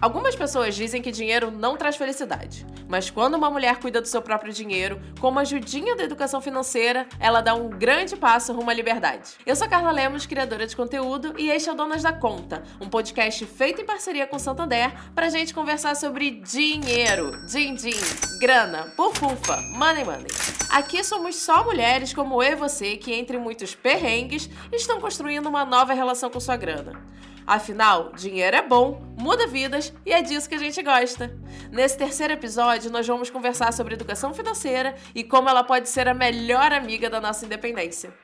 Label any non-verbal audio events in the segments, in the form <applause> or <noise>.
Algumas pessoas dizem que dinheiro não traz felicidade, mas quando uma mulher cuida do seu próprio dinheiro, com uma ajudinha da educação financeira, ela dá um grande passo rumo à liberdade. Eu sou Carla Lemos, criadora de conteúdo, e este é o Donas da Conta, um podcast feito em parceria com Santander pra gente conversar sobre dinheiro, din-din, grana, pufufa, money money. Aqui somos só mulheres como eu e você que, entre muitos perrengues, estão construindo uma nova relação com sua grana. Afinal, dinheiro é bom, muda vidas e é disso que a gente gosta. Nesse terceiro episódio, nós vamos conversar sobre educação financeira e como ela pode ser a melhor amiga da nossa independência.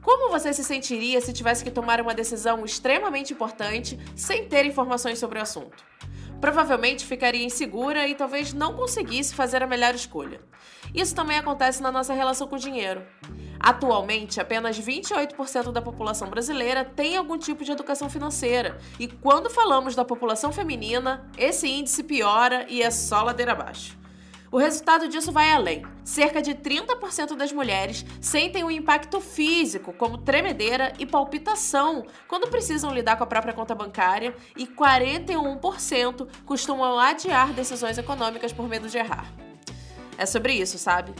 Como você se sentiria se tivesse que tomar uma decisão extremamente importante sem ter informações sobre o assunto? Provavelmente ficaria insegura e talvez não conseguisse fazer a melhor escolha. Isso também acontece na nossa relação com o dinheiro. Atualmente, apenas 28% da população brasileira tem algum tipo de educação financeira, e quando falamos da população feminina, esse índice piora e é só ladeira abaixo. O resultado disso vai além. Cerca de 30% das mulheres sentem um impacto físico, como tremedeira e palpitação, quando precisam lidar com a própria conta bancária, e 41% costumam adiar decisões econômicas por medo de errar. É sobre isso, sabe?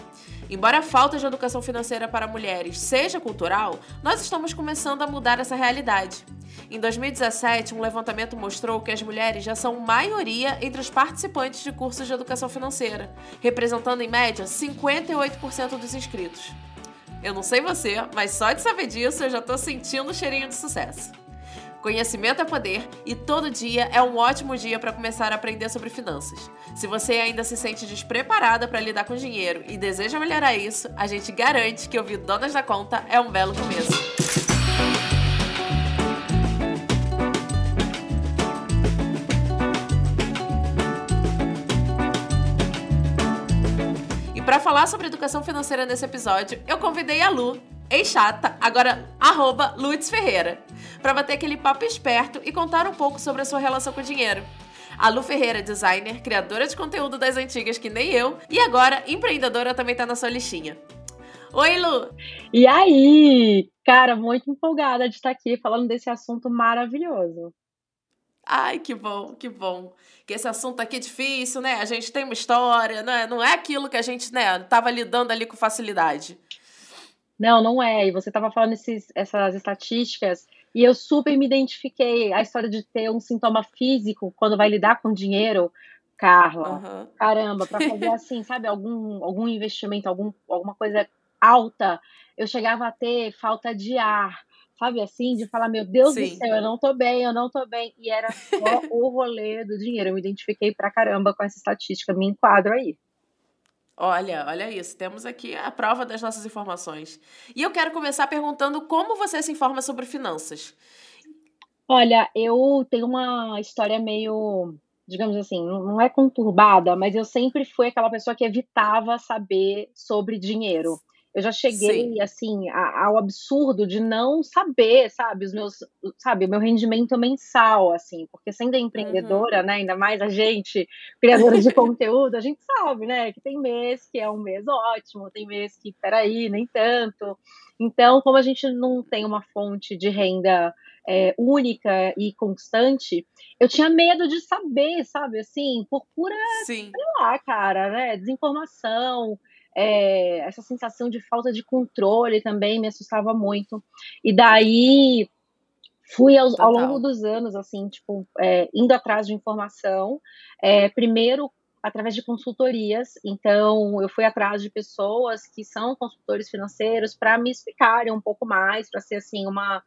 Embora a falta de educação financeira para mulheres seja cultural, nós estamos começando a mudar essa realidade. Em 2017, um levantamento mostrou que as mulheres já são maioria entre os participantes de cursos de educação financeira, representando em média 58% dos inscritos. Eu não sei você, mas só de saber disso eu já tô sentindo o cheirinho de sucesso. Conhecimento é poder e todo dia é um ótimo dia para começar a aprender sobre finanças. Se você ainda se sente despreparada para lidar com dinheiro e deseja melhorar isso, a gente garante que ouvir Donas da Conta é um belo começo. E para falar sobre educação financeira nesse episódio, eu convidei a Lu, ex-chata, agora arroba Lutz Ferreira para bater aquele papo esperto e contar um pouco sobre a sua relação com o dinheiro. A Lu Ferreira, designer, criadora de conteúdo das antigas que nem eu, e agora empreendedora também tá na sua listinha. Oi, Lu! E aí? Cara, muito empolgada de estar aqui falando desse assunto maravilhoso. Ai, que bom, que bom. Que esse assunto aqui é difícil, né? A gente tem uma história, né? Não é aquilo que a gente, né, tava lidando ali com facilidade. Não, não é. E você tava falando esses, essas estatísticas e eu super me identifiquei. A história de ter um sintoma físico quando vai lidar com dinheiro, Carla. Uhum. Caramba, para fazer <laughs> assim, sabe, algum, algum investimento, algum, alguma coisa alta, eu chegava a ter falta de ar. Sabe assim, de falar, meu Deus Sim. do céu, eu não tô bem, eu não tô bem. E era só o rolê do dinheiro. Eu me identifiquei pra caramba com essa estatística, me enquadro aí. Olha, olha isso. Temos aqui a prova das nossas informações. E eu quero começar perguntando como você se informa sobre finanças. Olha, eu tenho uma história meio, digamos assim, não é conturbada, mas eu sempre fui aquela pessoa que evitava saber sobre dinheiro. Eu já cheguei, Sim. assim, ao absurdo de não saber, sabe, os meus, sabe, o meu rendimento mensal, assim, porque sendo empreendedora, uhum. né, ainda mais a gente, criadora de conteúdo, a gente sabe, né, que tem mês que é um mês ótimo, tem mês que, peraí, nem tanto. Então, como a gente não tem uma fonte de renda é, única e constante, eu tinha medo de saber, sabe, assim, por pura, Sim. sei lá, cara, né, desinformação, é, essa sensação de falta de controle também me assustava muito. E daí fui ao, ao longo dos anos, assim, tipo, é, indo atrás de informação. É, primeiro através de consultorias. Então, eu fui atrás de pessoas que são consultores financeiros para me explicarem um pouco mais, para ser assim uma,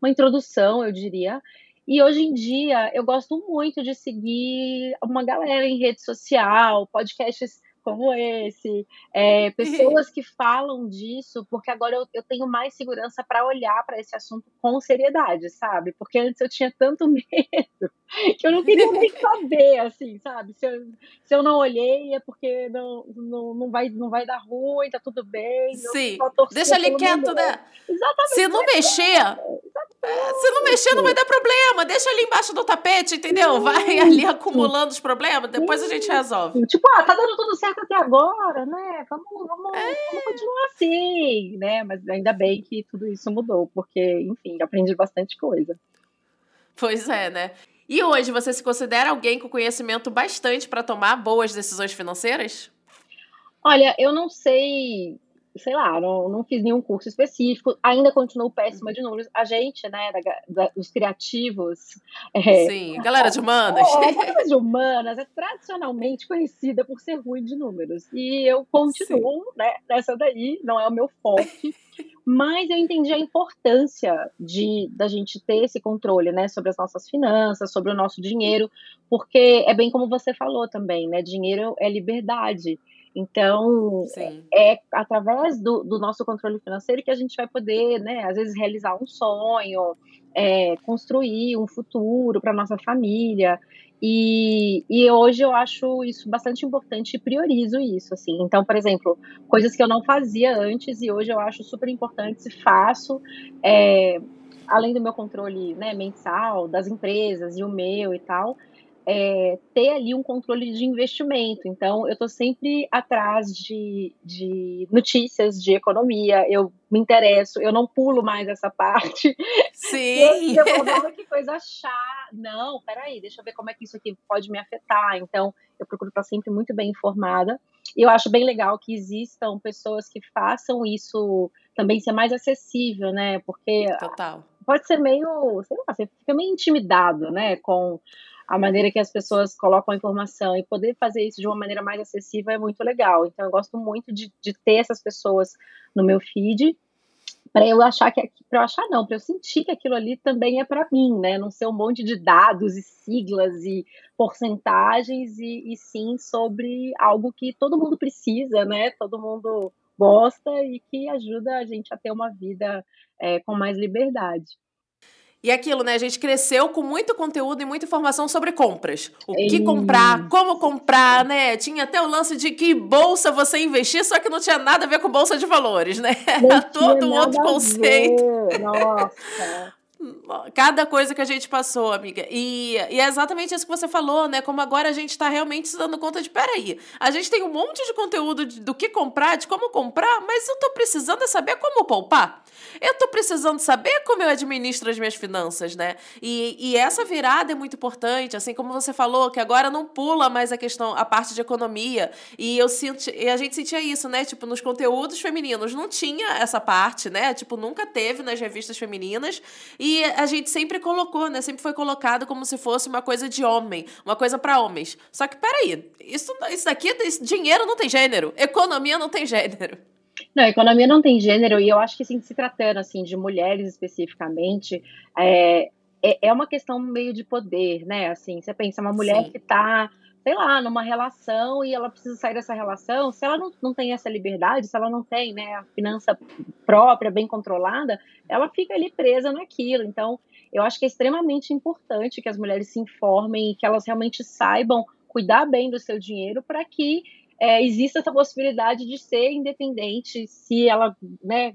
uma introdução, eu diria. E hoje em dia eu gosto muito de seguir uma galera em rede social, podcasts como esse, é, pessoas que falam disso, porque agora eu, eu tenho mais segurança para olhar para esse assunto com seriedade, sabe? Porque antes eu tinha tanto <laughs> medo <laughs> que eu não queria nem saber, assim, sabe? Se eu, se eu não olhei é porque não, não, não, vai, não vai dar ruim, tá tudo bem. Sim, deixa ali quieto, né? Exatamente. Se não mexer, é, se não mexer, não vai dar problema. Deixa ali embaixo do tapete, entendeu? Vai ali acumulando os problemas, depois a gente resolve. Tipo, ah, tá dando tudo certo até agora, né? Vamos, vamos, é. vamos continuar assim, né? Mas ainda bem que tudo isso mudou, porque, enfim, aprendi bastante coisa. Pois é, né? E hoje você se considera alguém com conhecimento bastante para tomar boas decisões financeiras? Olha, eu não sei sei lá, não, não fiz nenhum curso específico, ainda continuo péssima de números. A gente, né, da, da, dos criativos. É, Sim, galera de humanas. É, a galera de humanas é tradicionalmente conhecida por ser ruim de números. E eu continuo né, nessa daí, não é o meu forte. mas eu entendi a importância de da gente ter esse controle, né, sobre as nossas finanças, sobre o nosso dinheiro, porque é bem como você falou também, né, dinheiro é liberdade. Então, Sim. é através do, do, nosso controle financeiro que a gente vai poder, né, às vezes, realizar um sonho, é, construir um futuro para nossa família. E, e hoje eu acho isso bastante importante e priorizo isso, assim. Então, por exemplo, coisas que eu não fazia antes e hoje eu acho super importantes e faço. É, além do meu controle né, mensal, das empresas e o meu e tal, é, ter ali um controle de investimento. Então, eu estou sempre atrás de, de, notícias de economia, eu me interesso, eu não pulo mais essa parte. Sim! <laughs> eu, eu que coisa chata. Não, peraí, deixa eu ver como é que isso aqui pode me afetar. Então, eu procuro estar sempre muito bem informada. E eu acho bem legal que existam pessoas que façam isso também ser mais acessível, né? Porque Total. pode ser meio, sei lá, você fica meio intimidado, né? Com a maneira que as pessoas colocam a informação e poder fazer isso de uma maneira mais acessível é muito legal. Então, eu gosto muito de, de ter essas pessoas no meu feed para eu achar que para eu achar não, para eu sentir que aquilo ali também é para mim, né? Não ser um monte de dados e siglas e porcentagens e, e sim sobre algo que todo mundo precisa, né? Todo mundo gosta e que ajuda a gente a ter uma vida é, com mais liberdade. E aquilo, né? A gente cresceu com muito conteúdo e muita informação sobre compras. O que comprar, como comprar, né? Tinha até o lance de que bolsa você investir, só que não tinha nada a ver com bolsa de valores, né? <laughs> Era todo um outro conceito. Nossa. Cada coisa que a gente passou, amiga. E, e, é exatamente isso que você falou, né? Como agora a gente está realmente se dando conta de, peraí, a gente tem um monte de conteúdo de, do que comprar, de como comprar, mas eu tô precisando é saber como poupar. Eu tô precisando saber como eu administro as minhas finanças, né? E, e essa virada é muito importante, assim como você falou, que agora não pula mais a questão, a parte de economia. E eu sinto, e a gente sentia isso, né? Tipo, nos conteúdos femininos não tinha essa parte, né? Tipo, nunca teve nas revistas femininas. E a gente sempre colocou, né? Sempre foi colocado como se fosse uma coisa de homem, uma coisa para homens. Só que peraí, isso, isso daqui, esse dinheiro não tem gênero, economia não tem gênero. Não, economia não tem gênero, e eu acho que assim, se tratando assim, de mulheres especificamente, é, é, é uma questão meio de poder, né? Assim, você pensa, uma mulher Sim. que está sei lá, numa relação e ela precisa sair dessa relação, se ela não, não tem essa liberdade, se ela não tem né, a finança própria, bem controlada, ela fica ali presa naquilo. Então, eu acho que é extremamente importante que as mulheres se informem e que elas realmente saibam cuidar bem do seu dinheiro para que é, exista essa possibilidade de ser independente se ela né,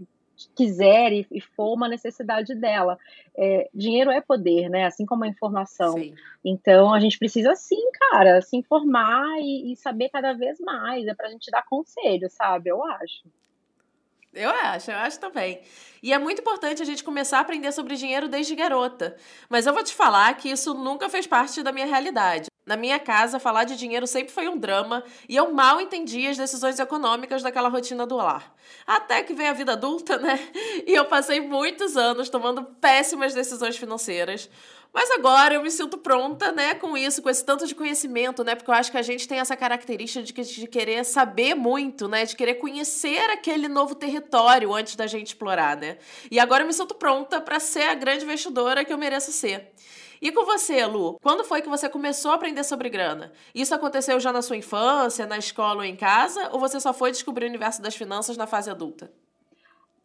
quiser e, e, for uma necessidade dela. É, dinheiro é poder, né? Assim como a informação. Sim. Então a gente precisa sim, cara, se informar e, e saber cada vez mais. É para a gente dar conselho, sabe? Eu acho. Eu acho, eu acho também. E é muito importante a gente começar a aprender sobre dinheiro desde garota. Mas eu vou te falar que isso nunca fez parte da minha realidade. Na minha casa, falar de dinheiro sempre foi um drama e eu mal entendia as decisões econômicas daquela rotina do lar. Até que veio a vida adulta, né? <laughs> E eu passei muitos anos tomando péssimas decisões financeiras. Mas agora eu me sinto pronta, né, com isso, com esse tanto de conhecimento, né? Porque eu acho que a gente tem essa característica de, de querer saber muito, né? De querer conhecer aquele novo território antes da gente explorar, né? E agora eu me sinto pronta para ser a grande investidora que eu mereço ser. E com você, Lu? Quando foi que você começou a aprender sobre grana? Isso aconteceu já na sua infância, na escola ou em casa? Ou você só foi descobrir o universo das finanças na fase adulta?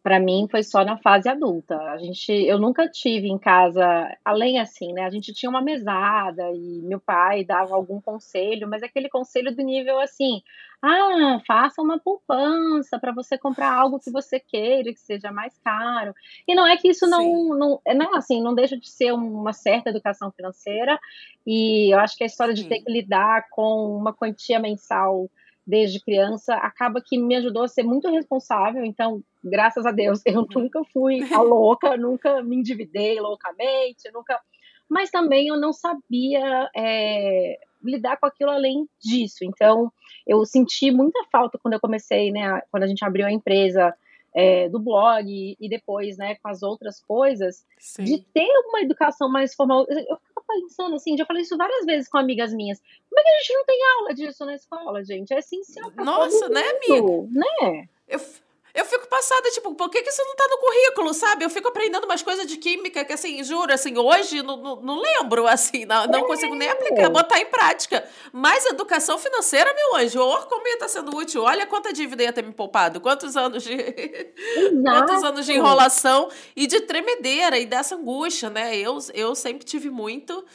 Para mim foi só na fase adulta. A gente, eu nunca tive em casa, além assim, né? A gente tinha uma mesada e meu pai dava algum conselho, mas aquele conselho do nível assim: ah, faça uma poupança para você comprar algo que você queira, que seja mais caro. E não é que isso não, não, é, não, assim, não deixa de ser uma certa educação financeira, e eu acho que a história Sim. de ter que lidar com uma quantia mensal desde criança acaba que me ajudou a ser muito responsável. Então, graças a Deus, eu uhum. nunca fui <laughs> a louca, nunca me endividei loucamente, nunca mas também eu não sabia é, lidar com aquilo além disso. Então, eu senti muita falta quando eu comecei, né, quando a gente abriu a empresa é, do blog e depois, né, com as outras coisas, Sim. de ter uma educação mais formal. Eu pensando assim, já falei isso várias vezes com amigas minhas. Como é que a gente não tem aula disso na escola, gente? É essencial. Nossa, né, amigo? Né? Eu, eu fico passada, tipo, por que, que isso não tá no currículo, sabe? Eu fico aprendendo umas coisas de química que, assim, juro, assim, hoje não, não, não lembro, assim, não, não consigo nem aplicar, botar em prática. Mas educação financeira, meu anjo, oh, como ia tá sendo útil. Olha quanta dívida ia ter me poupado, quantos anos de. <laughs> quantos anos de enrolação e de tremedeira e dessa angústia, né? Eu, eu sempre tive muito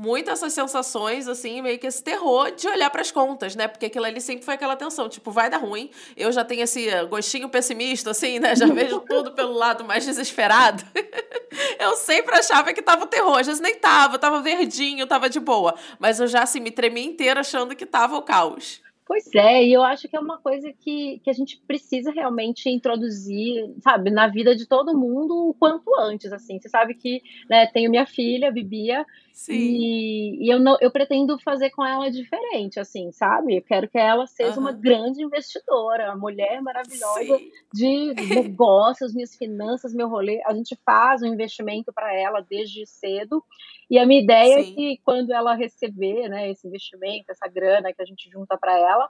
muito essas sensações, assim, meio que esse terror de olhar para as contas, né? Porque aquilo ali sempre foi aquela tensão, tipo, vai dar ruim. Eu já tenho esse gostinho pessimista, assim, né? Já vejo <laughs> tudo pelo lado mais desesperado. <laughs> eu sempre achava que tava o terror, às vezes nem tava, tava verdinho, tava de boa. Mas eu já, assim, me tremi inteira achando que tava o caos. Pois é, e eu acho que é uma coisa que, que a gente precisa realmente introduzir, sabe, na vida de todo mundo o quanto antes, assim. Você sabe que, né, tenho minha filha, Bibia, Sim. e, e eu, não, eu pretendo fazer com ela diferente, assim, sabe? Eu quero que ela seja uhum. uma grande investidora, uma mulher maravilhosa Sim. de negócios, minhas finanças, meu rolê. A gente faz um investimento para ela desde cedo, e a minha ideia é Sim. é que quando ela receber, né, esse investimento, essa grana que a gente junta para ela,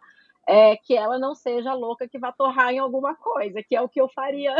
é que ela não seja louca que vá torrar em alguma coisa, que é o que eu faria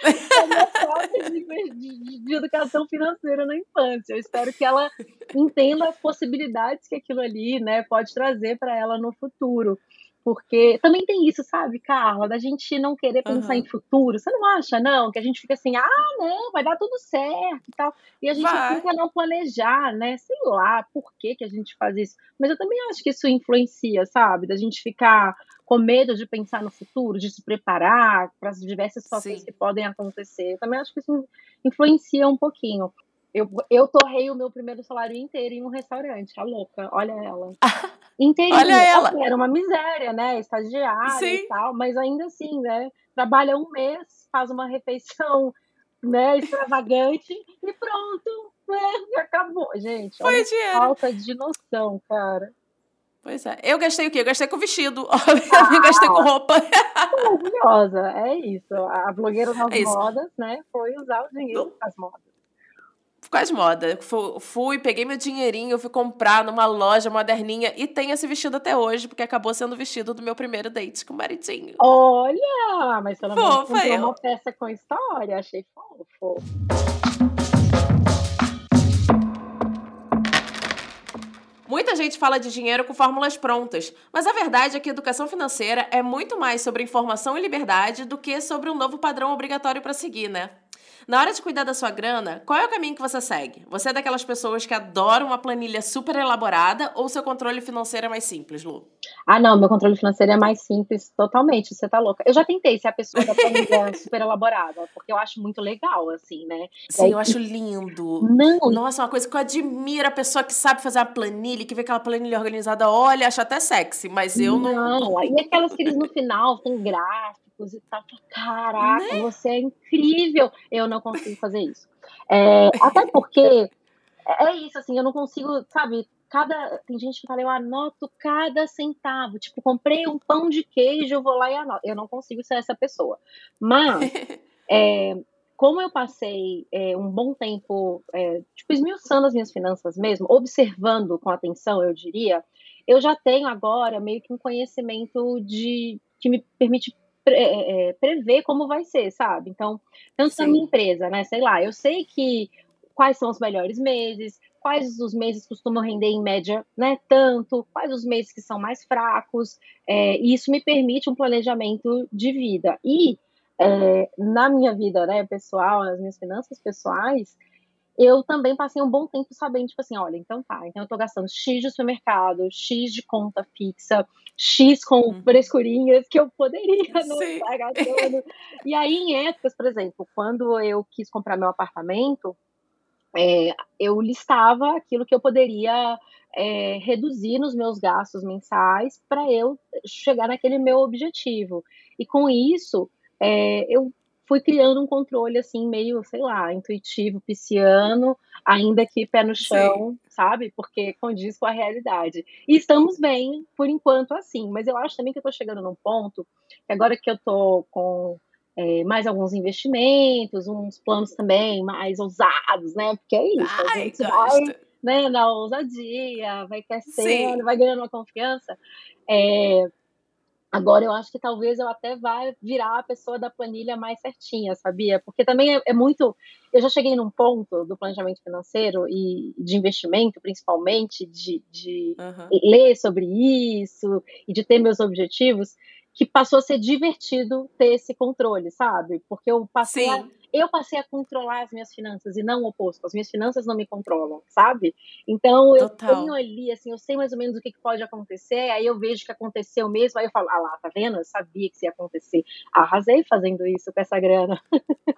<laughs> falta de, de, de, educação financeira na infância. Eu espero que ela entenda as possibilidades que aquilo ali né, pode trazer para ela no futuro. Porque também tem isso, sabe, Carla, da gente não querer pensar uhum. em futuro. Você não acha, não? Que a gente fica assim, ah, não, vai dar tudo certo e tal. E a gente vai. fica não planejar, né? Sei lá por que, que a gente faz isso. Mas eu também acho que isso influencia, sabe? Da gente ficar com medo de pensar no futuro, de se preparar para as diversas situações Sim. que podem acontecer. Eu também acho que isso influencia um pouquinho. Eu, eu torrei o meu primeiro salário inteiro em um restaurante, a louca, olha ela. <laughs> Inteirinha. olha ela. Era uma miséria, né? Estagiária Sim. e tal, mas ainda assim, né? Trabalha um mês, faz uma refeição né, extravagante e pronto, né? Acabou. Gente, Foi olha dinheiro. falta de noção, cara. Pois é. Eu gastei o quê? Eu gastei com vestido. <laughs> Ah, eu gastei com roupa. Maravilhosa. É isso. A blogueira das é modas, né? Foi usar o dinheiro das modas com as modas. Fui, peguei meu dinheirinho, fui comprar numa loja moderninha e tenho esse vestido até hoje, porque acabou sendo o vestido do meu primeiro date com o maridinho. Olha! Mas pelo menos comprou eu. uma peça com história, achei fofo. Muita gente fala de dinheiro com fórmulas prontas, mas a verdade é que educação financeira é muito mais sobre informação e liberdade do que sobre um novo padrão obrigatório para seguir, né? Na hora de cuidar da sua grana, qual é o caminho que você segue? Você é daquelas pessoas que adoram uma planilha super elaborada ou seu controle financeiro é mais simples, Lu? Ah, não, meu controle financeiro é mais simples, totalmente. Você tá louca. Eu já tentei ser a pessoa da planilha <laughs> super elaborada, porque eu acho muito legal, assim, né? Sim, aí, eu acho lindo. Não. Nossa, uma coisa que eu admiro a pessoa que sabe fazer a planilha, que vê aquela planilha organizada, olha, acha até sexy, mas eu não. Não, e aquelas que eles no final tem gráfico e tal. Caraca, né? você é incrível. Eu não consigo fazer isso. É, até porque é isso, assim, eu não consigo, sabe, cada. Tem gente que fala, eu anoto cada centavo. Tipo, comprei um pão de queijo, eu vou lá e anoto. Eu não consigo ser essa pessoa. Mas, <laughs> é, como eu passei é, um bom tempo, é, tipo, esmiuçando as minhas finanças mesmo, observando com atenção, eu diria, eu já tenho agora meio que um conhecimento de que me permite é, é, prever como vai ser, sabe? Então, tanto Sim. na minha empresa, né? Sei lá, eu sei que quais são os melhores meses, quais os meses costumam render em média, né? Tanto, quais os meses que são mais fracos, é, e isso me permite um planejamento de vida. E é, na minha vida, né, pessoal, nas minhas finanças pessoais, eu também passei um bom tempo sabendo, tipo assim, olha, então tá, então eu tô gastando X de supermercado, X de conta fixa, X com uhum. frescurinhas que eu poderia não Sim. estar gastando. <laughs> e aí, em épocas, por exemplo, quando eu quis comprar meu apartamento, é, eu listava aquilo que eu poderia é, reduzir nos meus gastos mensais para eu chegar naquele meu objetivo. E com isso, é, eu fui criando um controle assim meio, sei lá, intuitivo, pisciano, ainda que pé no chão, Sim. sabe? Porque condiz com a realidade. E estamos bem por enquanto assim, mas eu acho também que eu tô chegando num ponto que agora que eu tô com é, mais alguns investimentos, uns planos também mais ousados, né? Porque é isso, Ai, a gente vai né, na ousadia, vai crescendo, Sim. vai ganhando uma confiança. É, Agora eu acho que talvez eu até vá virar a pessoa da planilha mais certinha, sabia? Porque também é, é, muito. Eu já cheguei num ponto do planejamento financeiro e de investimento, principalmente, de, de uhum. ler sobre isso e de ter meus objetivos, que passou a ser divertido ter esse controle, sabe? Porque eu passei Sim. a eu passei a controlar as minhas finanças e não o oposto. As minhas finanças não me controlam, sabe? Então eu Total. tenho ali, assim, eu sei mais ou menos o que, que pode acontecer, aí eu vejo que aconteceu mesmo, aí eu falo, ah lá, tá vendo? Eu sabia que isso ia acontecer. Arrasei fazendo isso com essa grana.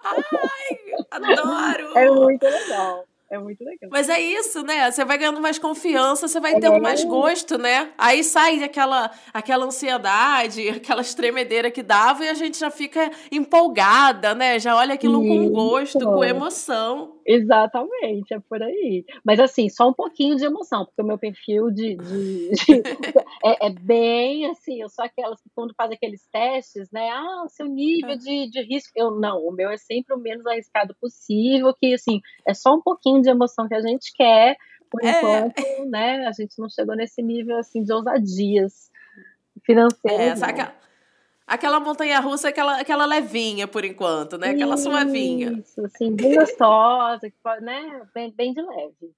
Ai, adoro! <laughs> É muito legal. É muito legal. Mas é isso, né? Você vai ganhando mais confiança, você vai tendo é. mais gosto, né? Aí sai aquela, aquela ansiedade, <laughs> aquela estremedeira que dava e a gente já fica empolgada, né? Já olha aquilo isso. com gosto, com emoção. Exatamente, é por aí. Mas assim, só um pouquinho de emoção, porque o meu perfil de, de, de <laughs> é, é, bem assim, eu sou aquelas que quando faz aqueles testes, né? Ah, o seu nível de, de risco. Eu não, o meu é sempre o menos arriscado possível, que assim, é só um pouquinho de emoção que a gente quer, por é. enquanto, né? A gente não chegou nesse nível assim de ousadias financeiras. É, sabe Aquela montanha russa, aquela, aquela levinha por enquanto, né? Aquela Isso, suavinha. Isso, assim, bem gostosa, né? Bem, bem de leve.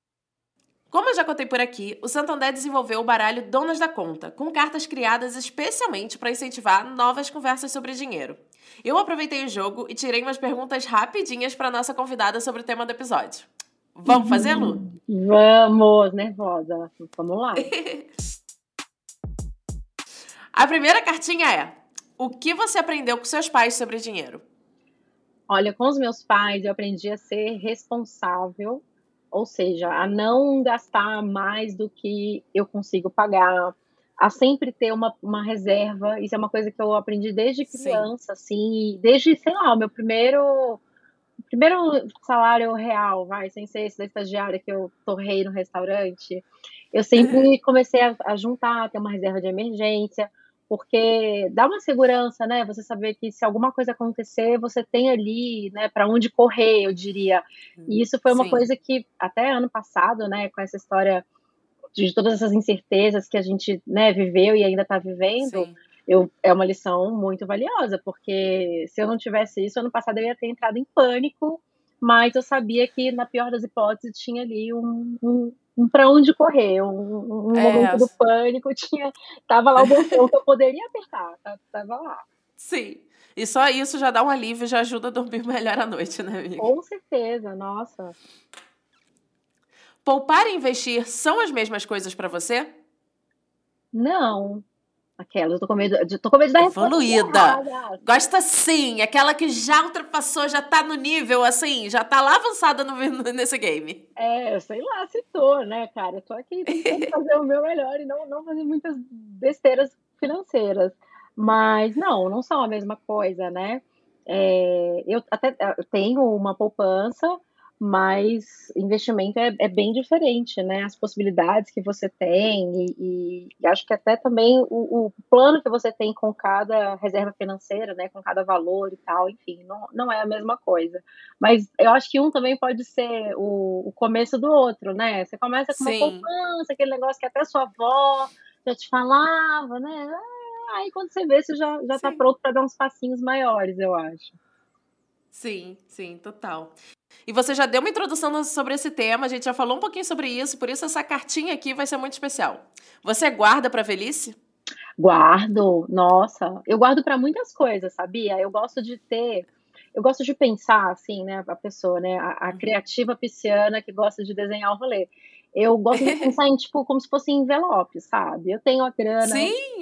Como eu já contei por aqui, o Santander desenvolveu o baralho Donas da Conta, com cartas criadas especialmente para incentivar novas conversas sobre dinheiro. Eu aproveitei o jogo e tirei umas perguntas rapidinhas para nossa convidada sobre o tema do episódio. Vamos fazer, Lu? <laughs> Vamos, nervosa. Vamos lá. <laughs> A primeira cartinha é: o que você aprendeu com seus pais sobre dinheiro? Olha, com os meus pais eu aprendi a ser responsável, ou seja, a não gastar mais do que eu consigo pagar, a sempre ter uma, uma reserva. Isso é uma coisa que eu aprendi desde criança, Sim. assim, desde, sei lá, o meu primeiro primeiro salário real, vai, sem ser esse da estagiária que eu torrei no restaurante. Eu sempre comecei a, a juntar, ter uma reserva de emergência porque dá uma segurança, né? Você saber que se alguma coisa acontecer, você tem ali, né, para onde correr, eu diria. E isso foi uma Sim. coisa que até ano passado, né, com essa história de todas essas incertezas que a gente, né, viveu e ainda está vivendo, eu, é uma lição muito valiosa, porque se eu não tivesse isso, ano passado eu ia ter entrado em pânico, mas eu sabia que, na pior das hipóteses, tinha ali um, um um para onde correr, um, um é. momento do pânico, <laughs> tinha, tava lá o botão que eu poderia apertar, tá, tava lá. Sim. E só isso já dá um alívio, já ajuda a dormir <laughs> melhor à noite, né, amiga? Com certeza, nossa. Poupar e investir são as mesmas coisas para você? Não, Aquela, eu tô com medo, tô com medo da Evoluída. Gosta sim, aquela que já ultrapassou, já tá no nível, assim, já tá lá avançada no, nesse game. É, sei lá se tô, né, cara? Eu tô aqui tentando <laughs> fazer o meu melhor e não, não fazer muitas besteiras financeiras. Mas não, não são a mesma coisa, né? É, eu até eu tenho uma poupança, mas investimento é, é, bem diferente, né? As possibilidades que você tem e, e acho que até também o, o, plano que você tem com cada reserva financeira, né? Com cada valor e tal, enfim, não, não é a mesma coisa. Mas eu acho que um também pode ser o, o começo do outro, né? Você começa com Sim. uma poupança, aquele negócio que até sua avó já te falava, né? Aí quando você vê, você já, já tá pronto para dar uns passinhos maiores, eu acho. Sim, sim, total. E você já deu uma introdução sobre esse tema, a gente já falou um pouquinho sobre isso, por isso essa cartinha aqui vai ser muito especial. Você guarda para velhice? Guardo, nossa, eu guardo para muitas coisas, sabia? Eu gosto de ter, eu gosto de pensar assim, né, a pessoa, né, a, a uhum. criativa pisciana que gosta de desenhar o rolê. Eu gosto de <laughs> pensar em, tipo, como se fosse envelope, sabe? Eu tenho a grana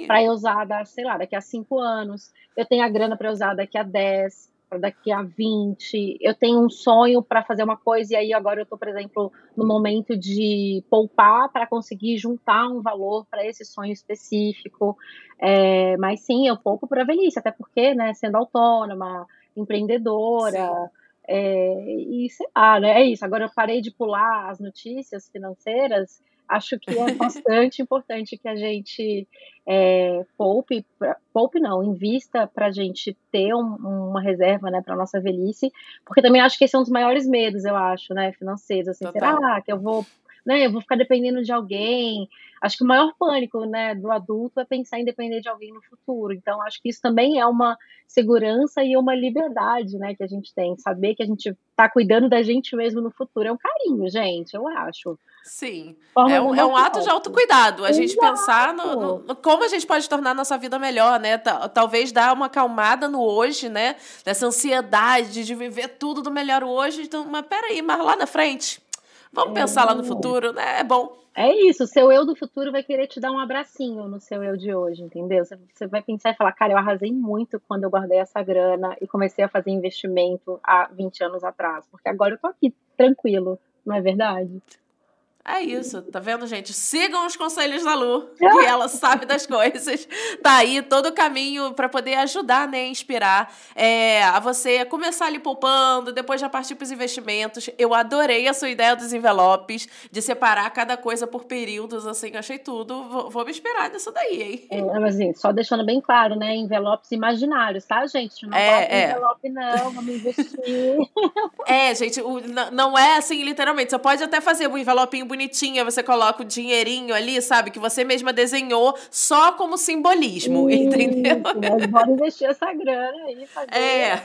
para usar, sei lá, daqui a cinco anos. Eu tenho a grana para usar daqui a dez para daqui a 20. Eu tenho um sonho para fazer uma coisa e aí agora eu estou, por exemplo, no momento de poupar para conseguir juntar um valor para esse sonho específico. É, mas sim, eu poupo para velhice, até porque, né, sendo autônoma, empreendedora. É, e sei lá, né? É isso. Agora eu parei de pular as notícias financeiras. Acho que é bastante importante que a gente é, poupe, poupe não, invista para a gente ter um, uma reserva, né, para nossa velhice, porque também acho que esse é um dos maiores medos, eu acho, né, financeiros, assim, Total. será que eu vou né, eu vou ficar dependendo de alguém. Acho que o maior pânico, né, do adulto é pensar em depender de alguém no futuro. Então, acho que isso também é uma segurança e uma liberdade, né, que a gente tem. Saber que a gente está cuidando da gente mesmo no futuro é um carinho, gente, eu acho. Sim. é um, é um ato de autocuidado. A Exato. gente pensar no, no, como a gente pode tornar a nossa vida melhor, né? Talvez dar uma acalmada no hoje, né? Nessa ansiedade de viver tudo do melhor hoje. Então, mas peraí, mas lá na frente, Vamos é, pensar lá no futuro, né? É bom. É isso, o seu eu do futuro vai querer te dar um abracinho no seu eu de hoje, entendeu? Você vai pensar e falar, cara, eu arrasei muito quando eu guardei essa grana e comecei a fazer investimento há 20 anos atrás, porque agora eu tô aqui tranquilo, não é verdade? É isso, tá vendo, gente? Sigam os conselhos da Lu, <laughs> que ela sabe das coisas. Tá aí todo o caminho para poder ajudar, né, inspirar é, a você começar ali poupando, depois já partir para os investimentos. Eu adorei a sua ideia dos envelopes, de separar cada coisa por períodos, assim, achei tudo. Vou, vou me inspirar nisso daí, hein? É, mas assim, só deixando bem claro, né, envelopes imaginários, tá, gente? Não é, é. envelope não, vamos investir. <laughs> É, gente, o, não é assim, literalmente. Você pode até fazer um envelopinho bonitinha, você coloca o dinheirinho ali, sabe? Que você mesma desenhou só como simbolismo, <laughs> Isso, entendeu? Mas bora investir essa grana aí, fazer, é. é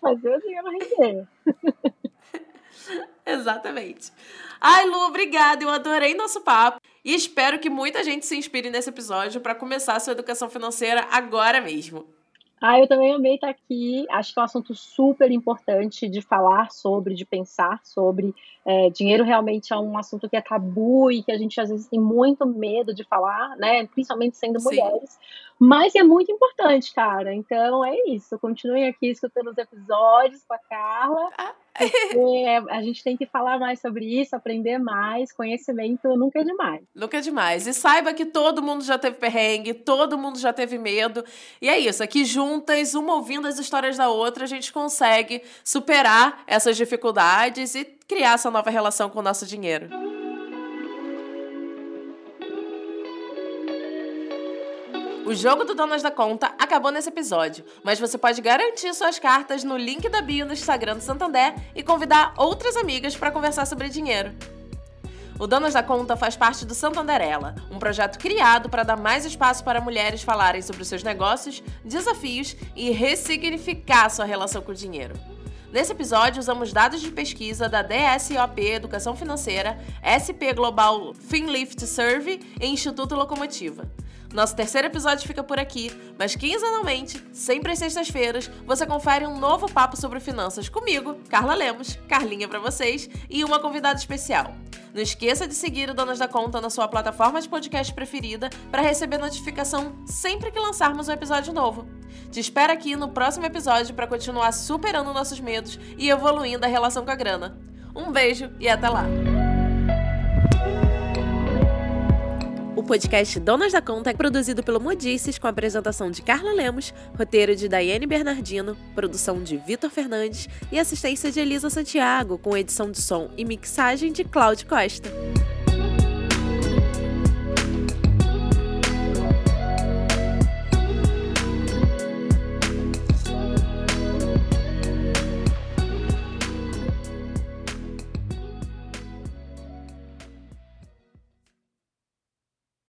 fazer o dinheiro render. <laughs> Exatamente. Ai, Lu, obrigada. Eu adorei nosso papo. E espero que muita gente se inspire nesse episódio para começar a sua educação financeira agora mesmo. Ah, eu também amei estar aqui. Acho que é um assunto super importante de falar sobre, de pensar sobre. É, dinheiro realmente é um assunto que é tabu e que a gente às vezes tem muito medo de falar, né? Principalmente sendo Sim. mulheres. Mas é muito importante, cara. Então é isso. Continuem aqui escutando os episódios com a Carla. Ah. <laughs> a gente tem que falar mais sobre isso, aprender mais. Conhecimento nunca é demais. Nunca é demais. E saiba que todo mundo já teve perrengue, todo mundo já teve medo. E é isso. Aqui juntas, uma ouvindo as histórias da outra, a gente consegue superar essas dificuldades e criar essa nova relação com o nosso dinheiro. O jogo do Donas da Conta acabou nesse episódio, mas você pode garantir suas cartas no link da bio no Instagram do Santander e convidar outras amigas para conversar sobre dinheiro. O Donas da Conta faz parte do Santanderela, um projeto criado para dar mais espaço para mulheres falarem sobre seus negócios, desafios e ressignificar sua relação com o dinheiro. Nesse episódio, usamos dados de pesquisa da DSOP Educação Financeira, SP Global FinLift Survey e Instituto Locomotiva. Nosso terceiro episódio fica por aqui, mas quinzenalmente, sempre às sextas-feiras, você confere um novo papo sobre finanças comigo, Carla Lemos, Carlinha para vocês e uma convidada especial. Não esqueça de seguir o Donas da Conta na sua plataforma de podcast preferida para receber notificação sempre que lançarmos um episódio novo. Te espero aqui no próximo episódio para continuar superando nossos medos e evoluindo a relação com a grana. Um beijo e até lá! Podcast Donas da Conta é produzido pelo Modices com apresentação de Carla Lemos, roteiro de Daiane Bernardino, produção de Vitor Fernandes e assistência de Elisa Santiago, com edição de som e mixagem de Cláudio Costa.